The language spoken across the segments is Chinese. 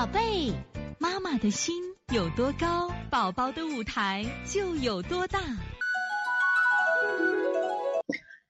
宝贝，妈妈的心有多高，宝宝的舞台就有多大。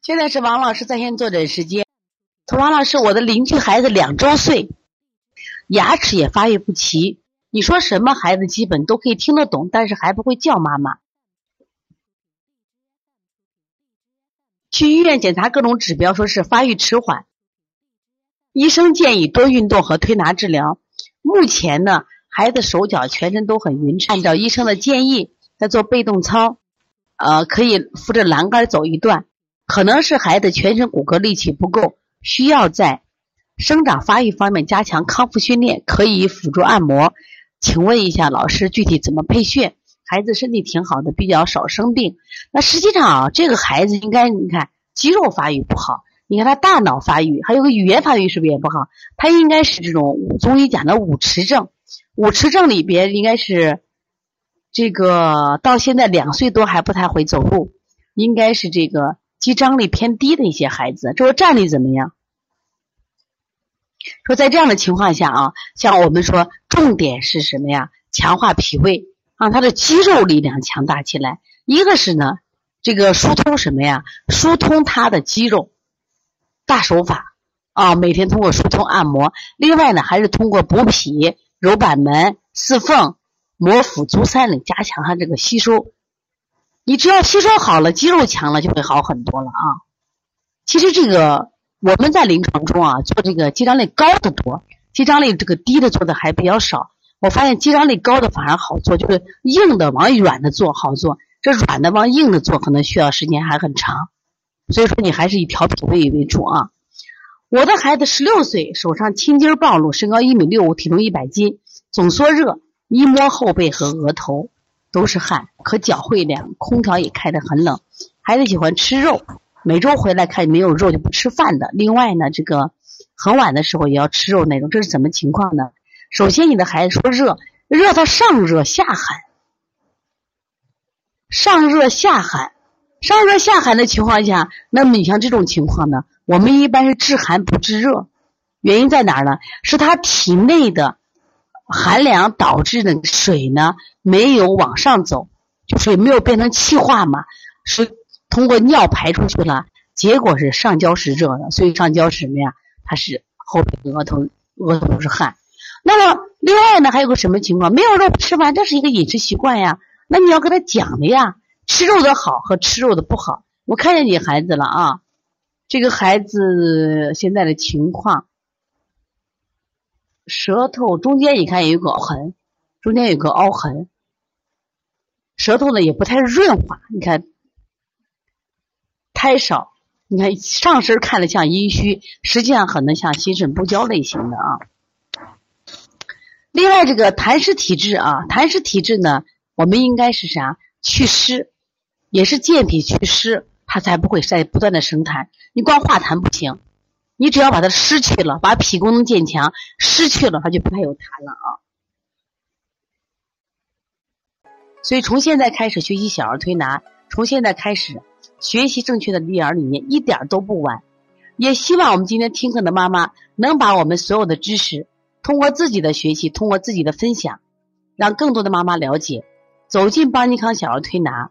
现在是王老师在线坐诊时间。从王老师，我的邻居孩子两周岁，牙齿也发育不齐。你说什么孩子基本都可以听得懂，但是还不会叫妈妈。去医院检查各种指标，说是发育迟缓。医生建议多运动和推拿治疗。目前呢，孩子手脚全身都很匀称。按照医生的建议，在做被动操，呃，可以扶着栏杆走一段。可能是孩子全身骨骼力气不够，需要在生长发育方面加强康复训练，可以辅助按摩。请问一下老师，具体怎么配穴？孩子身体挺好的，比较少生病。那实际上啊，这个孩子应该你看肌肉发育不好。你看他大脑发育，还有个语言发育是不是也不好？他应该是这种中医讲的五迟症，五迟症里边应该是这个到现在两岁多还不太会走路，应该是这个肌张力偏低的一些孩子。这个站立怎么样？说在这样的情况下啊，像我们说重点是什么呀？强化脾胃，让他的肌肉力量强大起来。一个是呢，这个疏通什么呀？疏通他的肌肉。大手法啊，每天通过疏通按摩，另外呢，还是通过补脾、揉板门、四缝、摩腹、足三里，加强它这个吸收。你只要吸收好了，肌肉强了，就会好很多了啊。其实这个我们在临床中啊，做这个肌张力高的多，肌张力这个低的做的还比较少。我发现肌张力高的反而好做，就是硬的往软的做好做，这软的往硬的做可能需要时间还很长。所以说，你还是以调脾胃为主啊。我的孩子十六岁，手上青筋暴露，身高一米六五，体重一百斤，总缩热，一摸后背和额头都是汗，可脚会凉，空调也开得很冷。孩子喜欢吃肉，每周回来看没有肉就不吃饭的。另外呢，这个很晚的时候也要吃肉那种，这是什么情况呢？首先，你的孩子说热，热到上热下寒，上热下寒。上热下寒的情况下，那么你像这种情况呢，我们一般是治寒不治热，原因在哪儿呢？是他体内的寒凉导致的水呢没有往上走，就水没有变成气化嘛，是通过尿排出去了，结果是上焦是热的，所以上焦是什么呀？它是后背额头额头是汗。那么另外呢，还有个什么情况？没有肉吃饭，这是一个饮食习惯呀，那你要跟他讲的呀。吃肉的好和吃肉的不好，我看见你孩子了啊，这个孩子现在的情况，舌头中间你看有个痕，中间有个凹痕，舌头呢也不太润滑，你看苔少，你看上身看着像阴虚，实际上可能像心肾不交类型的啊。另外这个痰湿体质啊，痰湿体质呢，我们应该是啥？祛湿。也是健脾祛湿，它才不会在不断的生痰。你光化痰不行，你只要把它湿去了，把脾功能健强，湿去了，它就不太有痰了啊。所以从现在开始学习小儿推拿，从现在开始学习正确的育儿理念，一点都不晚。也希望我们今天听课的妈妈能把我们所有的知识，通过自己的学习，通过自己的分享，让更多的妈妈了解，走进邦尼康小儿推拿。